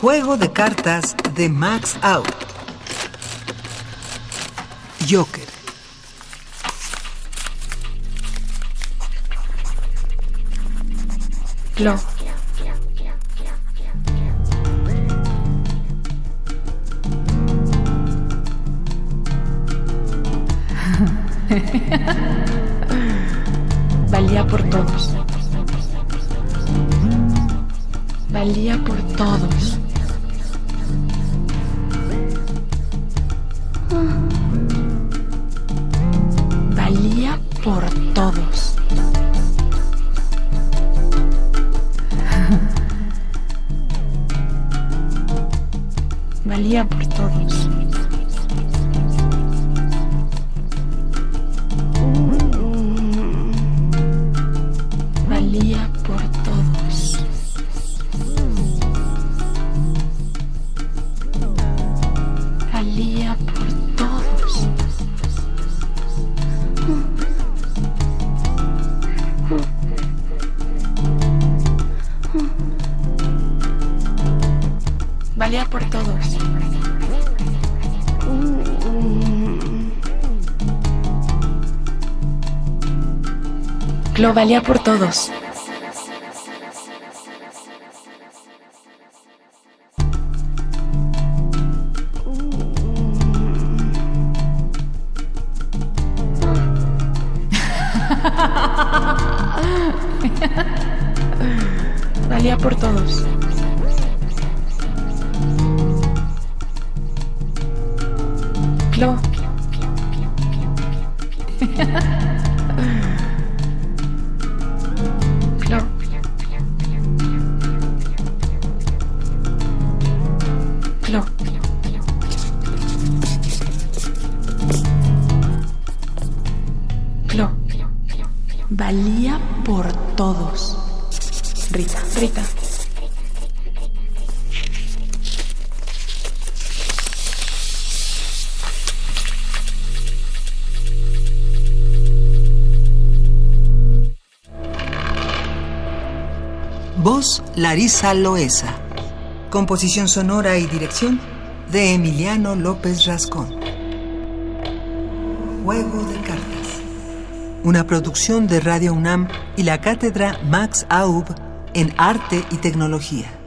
Juego de cartas de Max Out. Joker. Clo. Valía por todos. Valía por todos. Valía por todos. Valía por todos. Valía por todos. Valía por todos. Lo valía por todos. Valía por todos. Clo. Valía por todos. Rita, Rita. Voz Larisa Loesa. Composición sonora y dirección de Emiliano López Rascón. Juego de cartas. Una producción de Radio UNAM y la cátedra Max Aub en Arte y Tecnología.